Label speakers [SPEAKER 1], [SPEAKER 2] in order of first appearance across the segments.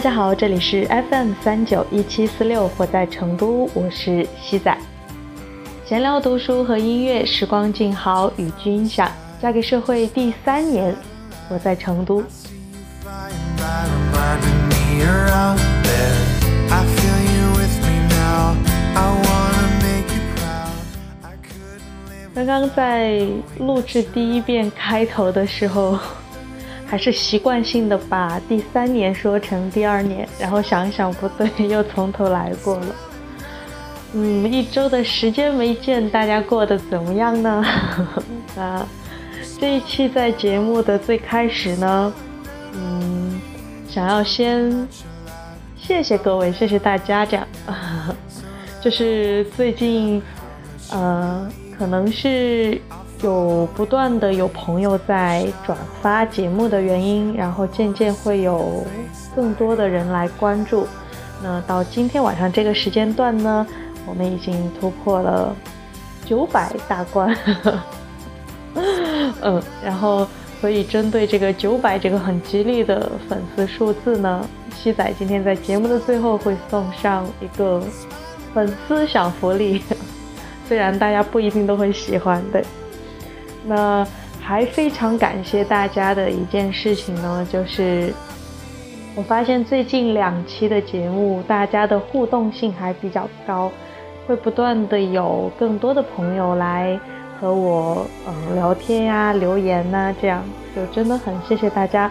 [SPEAKER 1] 大家好，这里是 FM 三九一七四六，我在成都，我是西仔。闲聊、读书和音乐，时光静好，与君享。嫁给社会第三年，我在成都。刚刚在录制第一遍开头的时候。还是习惯性的把第三年说成第二年，然后想想不对，又从头来过了。嗯，一周的时间没见，大家过得怎么样呢？啊，这一期在节目的最开始呢，嗯，想要先谢谢各位，谢谢大家，这样，就是最近，呃，可能是。有不断的有朋友在转发节目的原因，然后渐渐会有更多的人来关注。那到今天晚上这个时间段呢，我们已经突破了九百大关。嗯，然后所以针对这个九百这个很吉利的粉丝数字呢，西仔今天在节目的最后会送上一个粉丝小福利，虽然大家不一定都会喜欢对。那还非常感谢大家的一件事情呢，就是我发现最近两期的节目，大家的互动性还比较高，会不断的有更多的朋友来和我嗯聊天呀、留言呐，这样就真的很谢谢大家。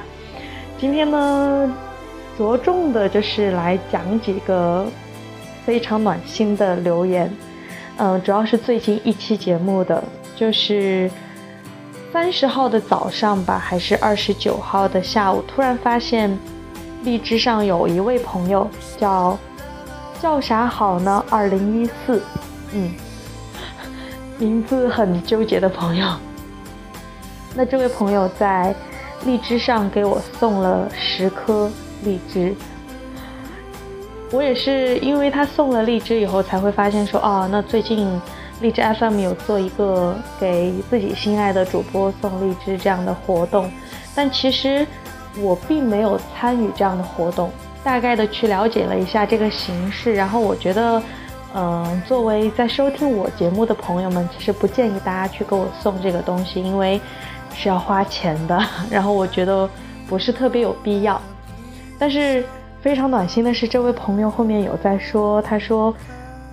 [SPEAKER 1] 今天呢，着重的就是来讲几个非常暖心的留言，嗯，主要是最近一期节目的，就是。三十号的早上吧，还是二十九号的下午，突然发现荔枝上有一位朋友叫叫啥好呢？二零一四，嗯，名字很纠结的朋友。那这位朋友在荔枝上给我送了十颗荔枝，我也是因为他送了荔枝以后，才会发现说，哦，那最近。荔枝 FM 有做一个给自己心爱的主播送荔枝这样的活动，但其实我并没有参与这样的活动，大概的去了解了一下这个形式，然后我觉得，嗯，作为在收听我节目的朋友们，其实不建议大家去给我送这个东西，因为是要花钱的，然后我觉得不是特别有必要。但是非常暖心的是，这位朋友后面有在说，他说。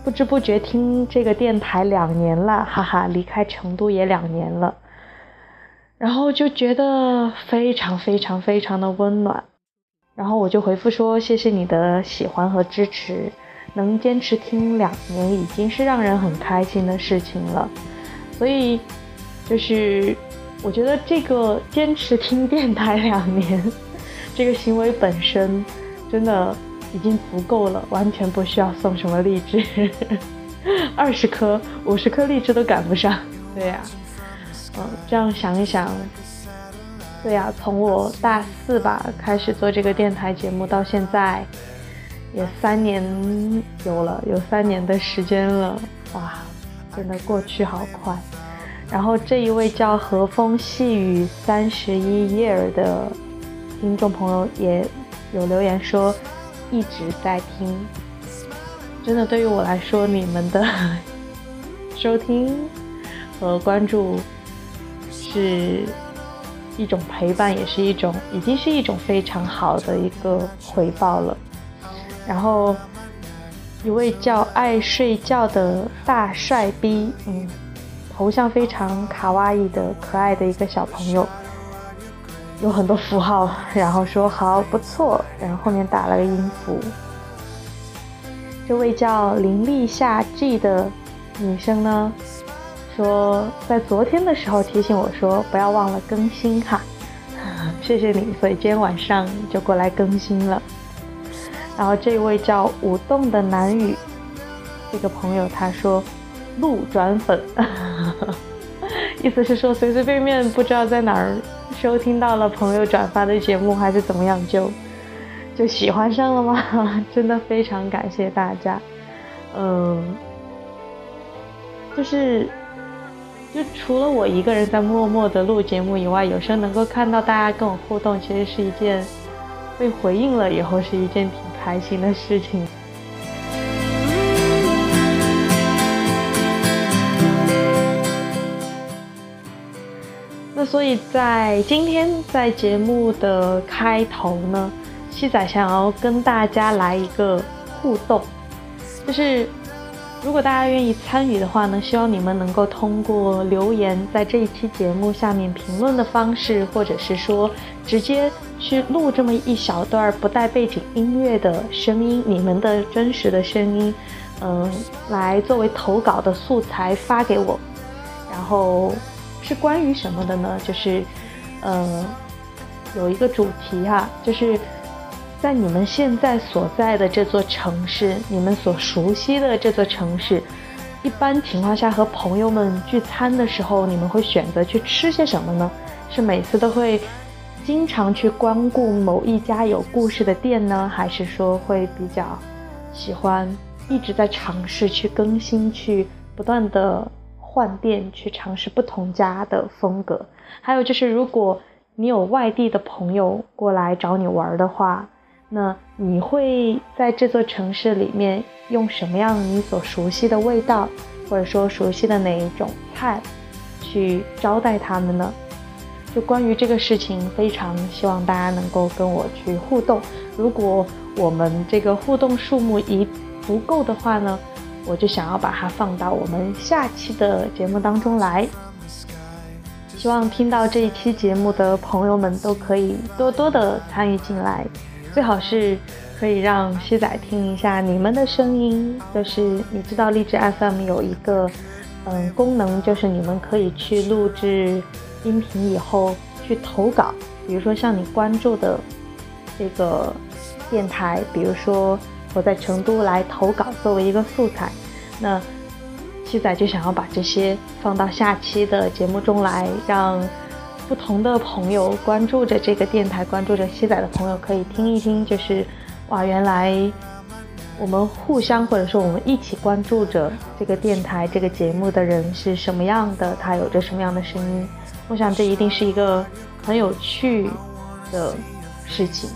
[SPEAKER 1] 不知不觉听这个电台两年了，哈哈，离开成都也两年了，然后就觉得非常非常非常的温暖，然后我就回复说谢谢你的喜欢和支持，能坚持听两年已经是让人很开心的事情了，所以就是我觉得这个坚持听电台两年这个行为本身真的。已经足够了，完全不需要送什么荔枝，二十颗、五十颗荔枝都赶不上。对呀，嗯，这样想一想，对呀，从我大四吧开始做这个电台节目到现在，也三年有了，有三年的时间了，哇，真的过去好快。然后这一位叫和风细雨三十一 year 的听众朋友也有留言说。一直在听，真的对于我来说，你们的 收听和关注是一种陪伴，也是一种，已经是一种非常好的一个回报了。然后，一位叫爱睡觉的大帅逼，嗯，头像非常卡哇伊的可爱的一个小朋友。有很多符号，然后说好不错，然后后面打了个音符。这位叫林立夏 G 的女生呢，说在昨天的时候提醒我说不要忘了更新哈，谢谢你，所以今天晚上就过来更新了。然后这位叫舞动的南雨，这个朋友他说路转粉，意思是说随随便便不知道在哪儿。收听到了朋友转发的节目还是怎么样，就就喜欢上了吗？真的非常感谢大家。嗯，就是就除了我一个人在默默的录节目以外，有时候能够看到大家跟我互动，其实是一件被回应了以后，是一件挺开心的事情。所以在今天在节目的开头呢，七仔想要跟大家来一个互动，就是。如果大家愿意参与的话呢，希望你们能够通过留言，在这一期节目下面评论的方式，或者是说直接去录这么一小段不带背景音乐的声音，你们的真实的声音，嗯，来作为投稿的素材发给我。然后是关于什么的呢？就是，呃，有一个主题哈，就是。在你们现在所在的这座城市，你们所熟悉的这座城市，一般情况下和朋友们聚餐的时候，你们会选择去吃些什么呢？是每次都会经常去光顾某一家有故事的店呢，还是说会比较喜欢一直在尝试去更新，去不断的换店，去尝试不同家的风格？还有就是，如果你有外地的朋友过来找你玩的话。那你会在这座城市里面用什么样你所熟悉的味道，或者说熟悉的哪一种菜，去招待他们呢？就关于这个事情，非常希望大家能够跟我去互动。如果我们这个互动数目一不够的话呢，我就想要把它放到我们下期的节目当中来。希望听到这一期节目的朋友们都可以多多的参与进来。最好是可以让西仔听一下你们的声音，就是你知道荔枝 FM 有一个嗯功能，就是你们可以去录制音频以后去投稿，比如说像你关注的这个电台，比如说我在成都来投稿作为一个素材，那西仔就想要把这些放到下期的节目中来，让。不同的朋友关注着这个电台，关注着西仔的朋友可以听一听，就是哇，原来我们互相或者说我们一起关注着这个电台、这个节目的人是什么样的，他有着什么样的声音。我想这一定是一个很有趣的事情。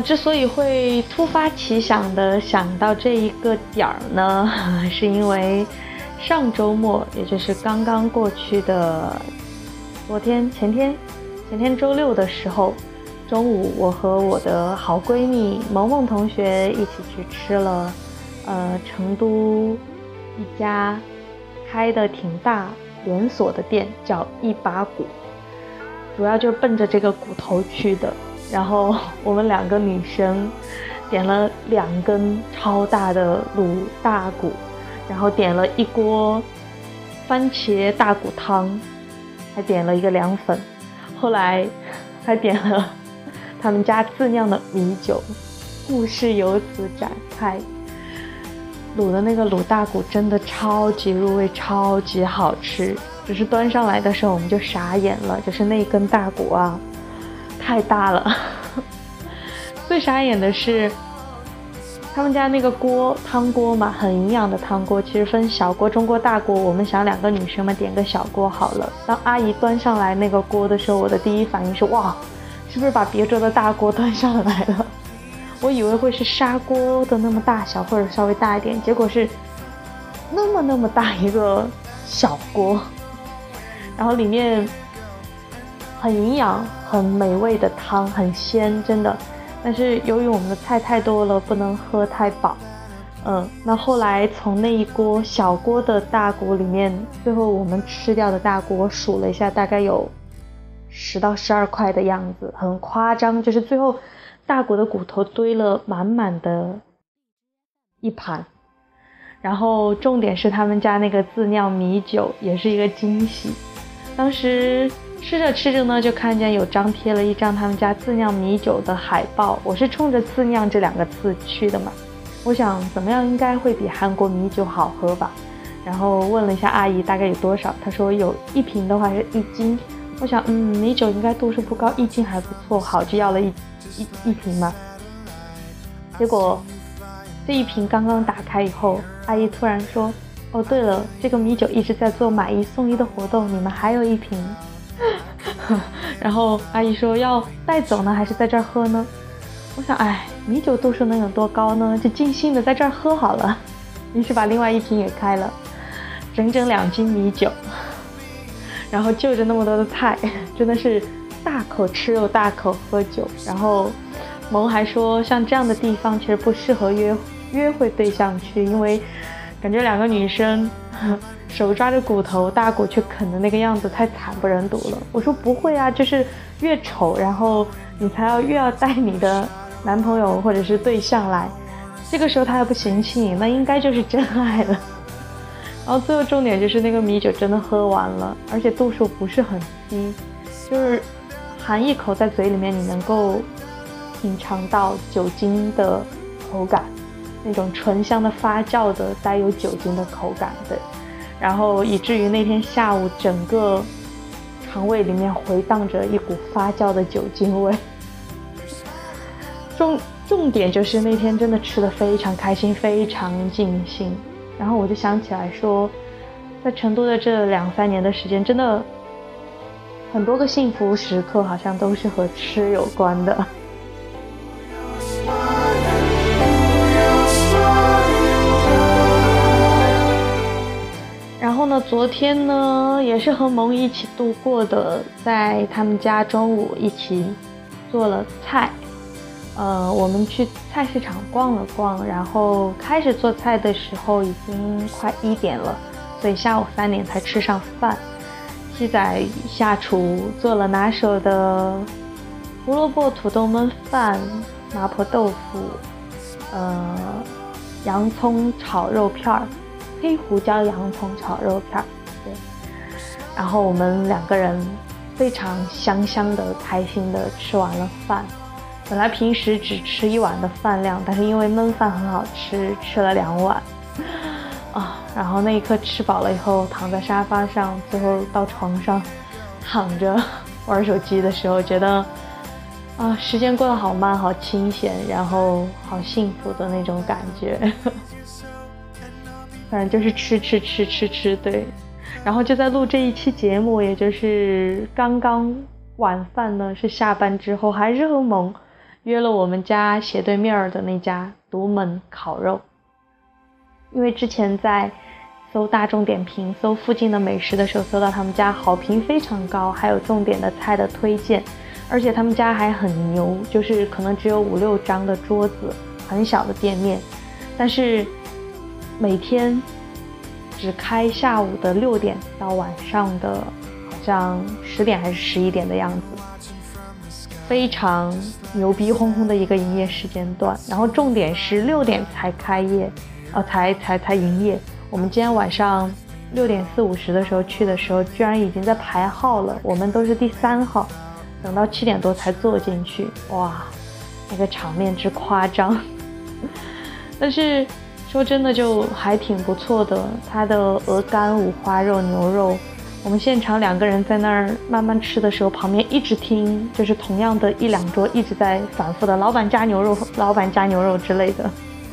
[SPEAKER 1] 之所以会突发奇想的想到这一个点儿呢，是因为上周末，也就是刚刚过去的昨天、前天、前天周六的时候，中午我和我的好闺蜜萌萌同学一起去吃了，呃，成都一家开的挺大连锁的店，叫一把骨，主要就奔着这个骨头去的。然后我们两个女生点了两根超大的卤大骨，然后点了一锅番茄大骨汤，还点了一个凉粉，后来还点了他们家自酿的米酒。故事由此展开，卤的那个卤大骨真的超级入味，超级好吃。只是端上来的时候我们就傻眼了，就是那根大骨啊。太大了，最傻眼的是，他们家那个锅汤锅嘛，很营养的汤锅，其实分小锅、中锅、大锅。我们想两个女生嘛，点个小锅好了。当阿姨端上来那个锅的时候，我的第一反应是哇，是不是把别桌的大锅端上来了？我以为会是砂锅的那么大小，或者稍微大一点，结果是那么那么大一个小锅，然后里面。很营养、很美味的汤，很鲜，真的。但是由于我们的菜太多了，不能喝太饱。嗯，那后来从那一锅小锅的大锅里面，最后我们吃掉的大锅，数了一下，大概有十到十二块的样子，很夸张。就是最后大骨的骨头堆了满满的一盘，然后重点是他们家那个自酿米酒也是一个惊喜，当时。吃着吃着呢，就看见有张贴了一张他们家自酿米酒的海报。我是冲着“自酿”这两个字去的嘛，我想怎么样应该会比韩国米酒好喝吧。然后问了一下阿姨大概有多少，她说有一瓶的话是一斤。我想，嗯，米酒应该度数不高，一斤还不错，好就要了一一一瓶嘛。结果这一瓶刚刚打开以后，阿姨突然说：“哦，对了，这个米酒一直在做买一送一的活动，你们还有一瓶。” 然后阿姨说：“要带走呢，还是在这儿喝呢？”我想，哎，米酒度数能有多高呢？就尽兴的在这儿喝好了。于是把另外一瓶也开了，整整两斤米酒，然后就着那么多的菜，真的是大口吃肉，大口喝酒。然后萌还说，像这样的地方其实不适合约约会对象去，因为感觉两个女生手抓着骨头，大骨去啃的那个样子太惨不忍睹了。我说不会啊，就是越丑，然后你才要越要带你的男朋友或者是对象来。这个时候他还不嫌弃你，那应该就是真爱了。然后最后重点就是那个米酒真的喝完了，而且度数不是很低，就是含一口在嘴里面，你能够品尝到酒精的口感，那种醇香的发酵的带有酒精的口感，对。然后以至于那天下午整个肠胃里面回荡着一股发酵的酒精味。重。重点就是那天真的吃的非常开心，非常尽兴。然后我就想起来说，在成都的这两三年的时间，真的很多个幸福时刻好像都是和吃有关的。呢，昨天呢也是和萌一起度过的，在他们家中午一起做了菜。呃，我们去菜市场逛了逛，然后开始做菜的时候已经快一点了，所以下午三点才吃上饭。鸡仔下厨做了拿手的胡萝卜土豆焖饭、麻婆豆腐，呃，洋葱炒肉片儿，黑胡椒洋葱炒肉片儿，对。然后我们两个人非常香香的、开心的吃完了饭。本来平时只吃一碗的饭量，但是因为焖饭很好吃，吃了两碗，啊，然后那一刻吃饱了以后，躺在沙发上，最后到床上躺着玩手机的时候，觉得啊，时间过得好慢，好清闲，然后好幸福的那种感觉。反正就是吃吃吃吃吃，对。然后就在录这一期节目，也就是刚刚晚饭呢，是下班之后，还是很猛。约了我们家斜对面的那家独门烤肉，因为之前在搜大众点评、搜附近的美食的时候，搜到他们家好评非常高，还有重点的菜的推荐，而且他们家还很牛，就是可能只有五六张的桌子，很小的店面，但是每天只开下午的六点到晚上的好像十点还是十一点的样子。非常牛逼哄哄的一个营业时间段，然后重点是六点才开业，呃，才才才营业。我们今天晚上六点四五十的时候去的时候，居然已经在排号了，我们都是第三号，等到七点多才坐进去，哇，那个场面之夸张。但是说真的，就还挺不错的，它的鹅肝、五花肉、牛肉。我们现场两个人在那儿慢慢吃的时候，旁边一直听，就是同样的一两桌一直在反复的“老板加牛肉，老板加牛肉”之类的，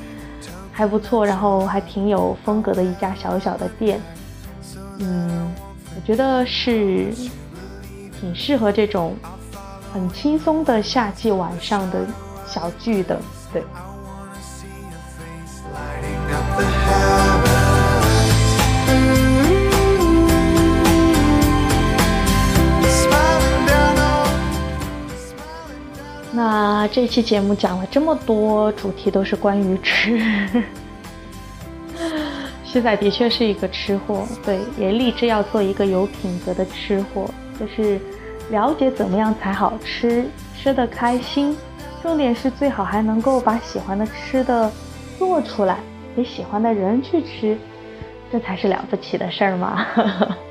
[SPEAKER 1] 还不错，然后还挺有风格的一家小小的店。嗯，我觉得是挺适合这种很轻松的夏季晚上的小聚的，对。那这期节目讲了这么多主题，都是关于吃。西仔的确是一个吃货，对，也立志要做一个有品格的吃货，就是了解怎么样才好吃，吃的开心，重点是最好还能够把喜欢的吃的做出来，给喜欢的人去吃，这才是了不起的事儿嘛。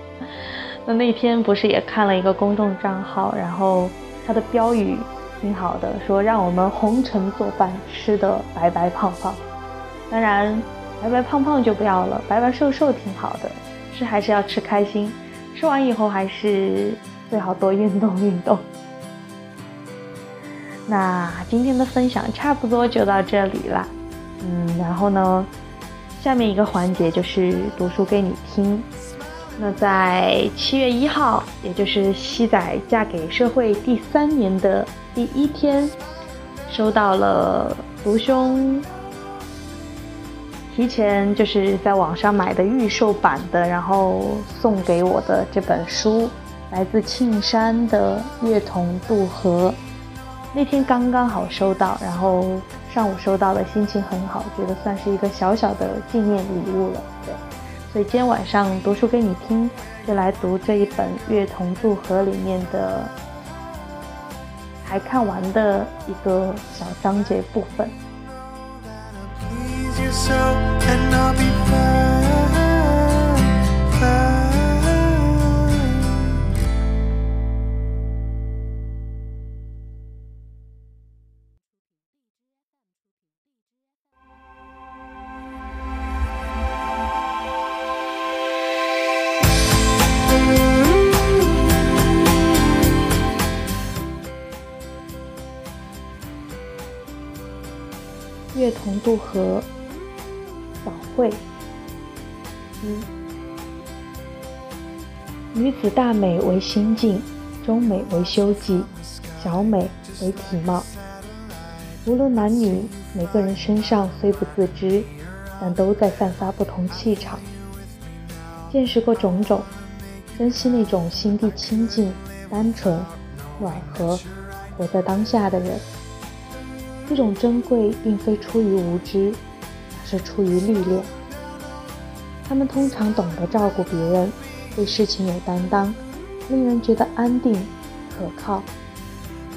[SPEAKER 1] 那那天不是也看了一个公众账号，然后它的标语。挺好的，说让我们红尘作伴，吃的白白胖胖。当然，白白胖胖就不要了，白白瘦瘦挺好的。吃还是要吃开心，吃完以后还是最好多运动运动。那今天的分享差不多就到这里了。嗯，然后呢，下面一个环节就是读书给你听。那在七月一号，也就是西仔嫁给社会第三年的第一天，收到了读兄提前就是在网上买的预售版的，然后送给我的这本书，来自庆山的《月童渡河》。那天刚刚好收到，然后上午收到的，心情很好，觉得算是一个小小的纪念礼物了。对，所以今天晚上读书给你听，就来读这一本《月童渡河》里面的还看完的一个小章节部分。一，女子大美为心境，中美为修己，小美为体貌。无论男女，每个人身上虽不自知，但都在散发不同气场。见识过种种，珍惜那种心地清净、单纯、暖和、活在当下的人。这种珍贵并非出于无知，而是出于历练。他们通常懂得照顾别人，对事情有担当，令人觉得安定、可靠，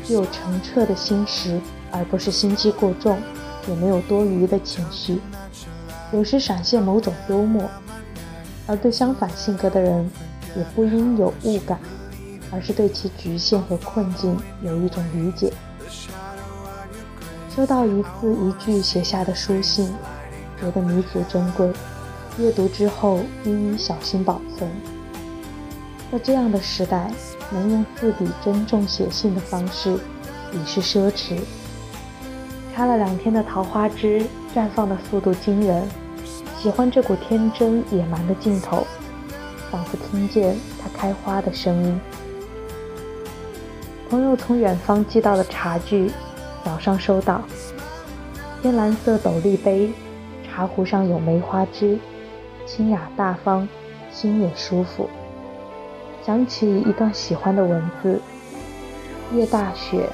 [SPEAKER 1] 具有澄澈的心识，而不是心机过重，也没有多余的情绪。有时闪现某种幽默，而对相反性格的人，也不应有误感，而是对其局限和困境有一种理解。收到一字一句写下的书信，觉得弥足珍贵。阅读之后，一一小心保存。在这样的时代，能用字笔珍重写信的方式，已是奢侈。插了两天的桃花枝，绽放的速度惊人。喜欢这股天真野蛮的劲头，仿佛听见它开花的声音。朋友从远方寄到的茶具。早上收到，天蓝色斗笠杯，茶壶上有梅花枝，清雅大方，心也舒服。想起一段喜欢的文字：夜大雪，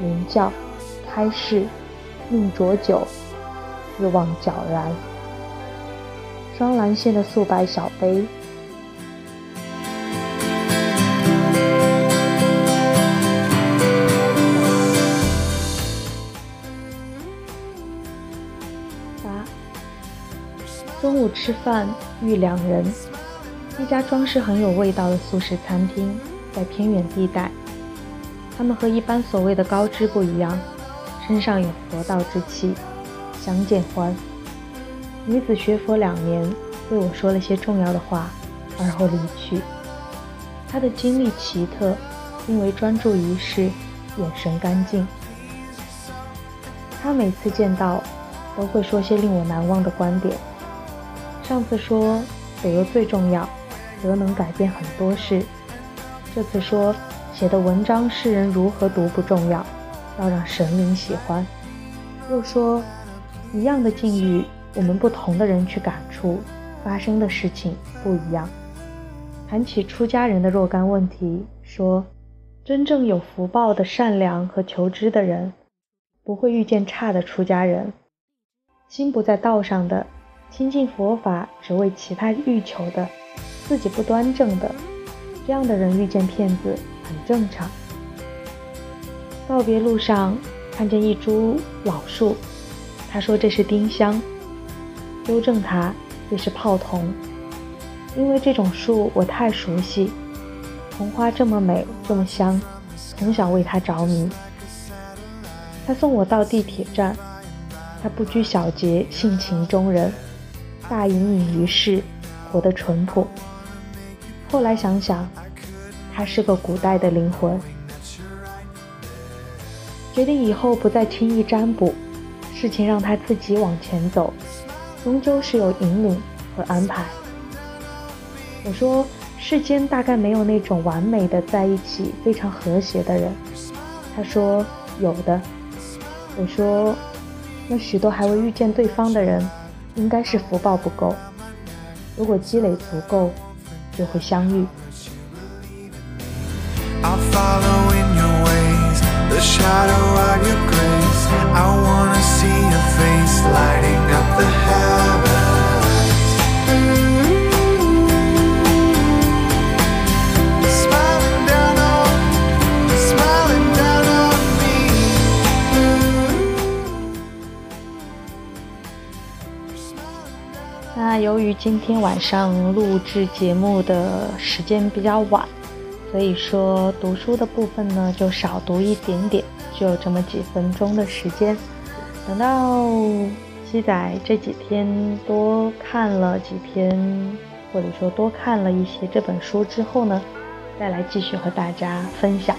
[SPEAKER 1] 云叫，开市，命浊酒，自望皎然。双蓝线的素白小杯。吃饭遇两人，一家装饰很有味道的素食餐厅，在偏远地带。他们和一般所谓的高知不一样，身上有佛道之气，相见欢。女子学佛两年，对我说了些重要的话，而后离去。她的经历奇特，因为专注一事，眼神干净。她每次见到，都会说些令我难忘的观点。上次说德最重要，德能改变很多事。这次说写的文章世人如何读不重要，要让神灵喜欢。又说一样的境遇，我们不同的人去感触，发生的事情不一样。谈起出家人的若干问题，说真正有福报的善良和求知的人，不会遇见差的出家人，心不在道上的。亲近佛法只为其他欲求的，自己不端正的，这样的人遇见骗子很正常。告别路上看见一株老树，他说这是丁香，纠正他这是泡桐，因为这种树我太熟悉，桐花这么美这么香，从小为它着迷。他送我到地铁站，他不拘小节，性情中人。大隐隐于世，活得淳朴。后来想想，他是个古代的灵魂。决定以后不再轻易占卜，事情让他自己往前走，终究是有引领和安排。我说，世间大概没有那种完美的在一起、非常和谐的人。他说有的。我说，那许多还未遇见对方的人，应该是福报不够。如果积累足够，就会相遇。由于今天晚上录制节目的时间比较晚，所以说读书的部分呢就少读一点点，就这么几分钟的时间。等到七仔这几天多看了几篇，或者说多看了一些这本书之后呢，再来继续和大家分享。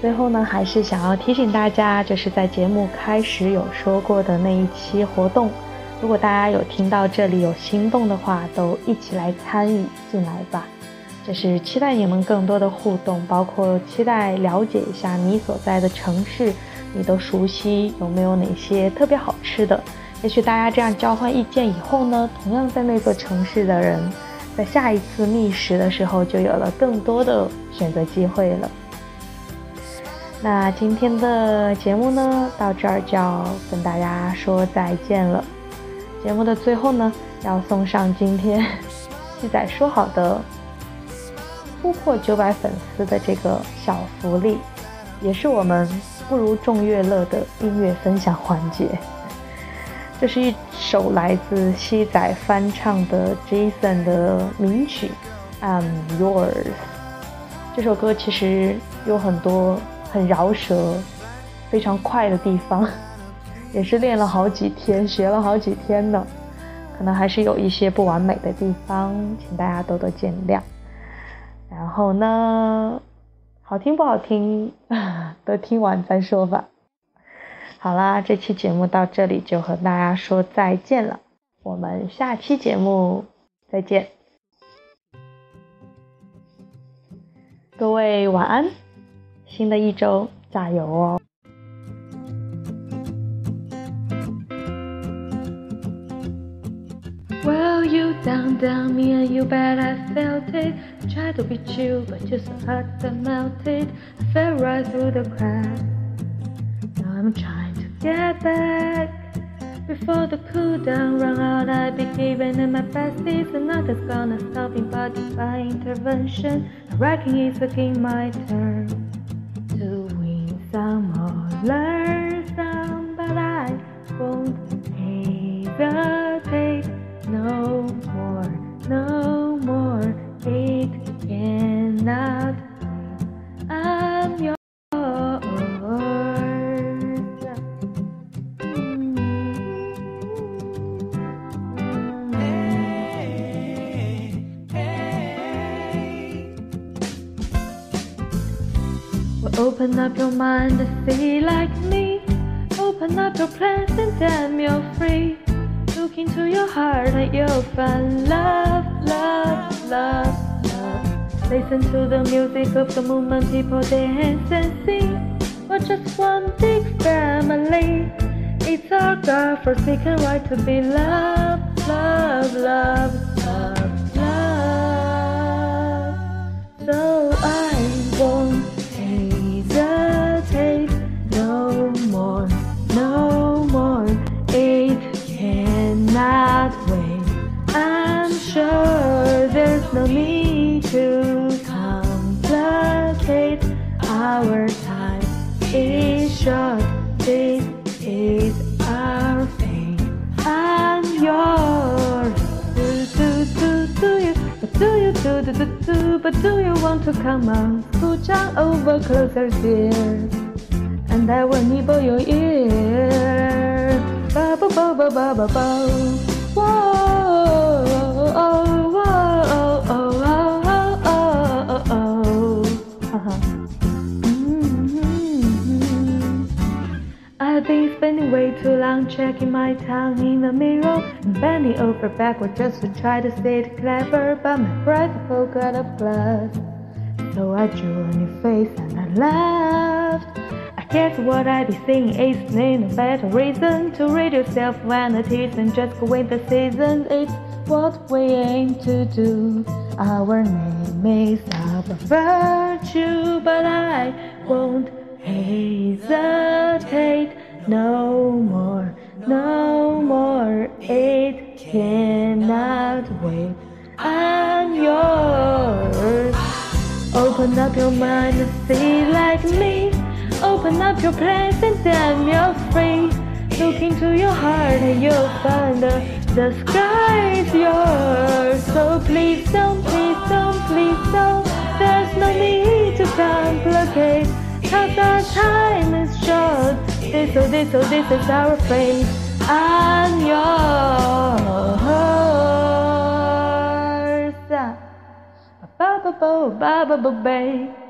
[SPEAKER 1] 最后呢，还是想要提醒大家，就是在节目开始有说过的那一期活动。如果大家有听到这里有心动的话，都一起来参与进来吧。就是期待你们更多的互动，包括期待了解一下你所在的城市，你都熟悉有没有哪些特别好吃的。也许大家这样交换意见以后呢，同样在那座城市的人，在下一次觅食的时候就有了更多的选择机会了。那今天的节目呢，到这儿就要跟大家说再见了。节目的最后呢，要送上今天 记载说好的突破九百粉丝的这个小福利，也是我们不如众乐乐的音乐分享环节。这是一首来自西仔翻唱的 Jason 的名曲《I'm Yours》。这首歌其实有很多很饶舌、非常快的地方。也是练了好几天，学了好几天的，可能还是有一些不完美的地方，请大家多多见谅。然后呢，好听不好听，都听完再说吧。好啦，这期节目到这里就和大家说再见了，我们下期节目再见，各位晚安，新的一周加油哦 down, down me and you bet I felt it. Tried to be chill, but so hot that melted. I fell right through the cracks. Now I'm trying to get back. Before the cool down run out, I be giving it my best. It's nothing's gonna stop me but divine intervention. I reckon it's again my turn to win some or learn some, but I won't more, no more. It cannot. I'm yours. Open up your mind to see like me. Open up your plans and damn you're free. Into your heart and you'll find love, love, love, love. Listen to the music of the movement, people dance and sing. We're just one big family. It's our God forsaken right to be loved, love, love, love, love. So I won't sure there's no need to complicate. Our time is short. This is our fate. I'm yours. Do do do do you? But do you do do do do? But do you want to come on? Scooch on over closer, dear. And I will nibble your ear. Ba ba ba ba ba ba ba. Whoa, Been spending way too long checking my tongue in the mirror and bending over backward just to try to say it clever, but my breath broke out of glass. So I drew a new face and I laughed. I guess what I be saying is no better reason to rid yourself vanities and just go with the seasons. It's what we aim to do. Our name is our virtue, but I won't hesitate no more, no more. It cannot wait. I'm yours. Open up your mind and see like me. Open up your plans and then you're free. Look into your heart and you'll find the, the sky is yours. So please don't, please don't, please don't. There's no need to complicate. Cause our time is short. This, oh, this, oh, this is our frame. I'm yours. Ba ba ba ba ba ba ba.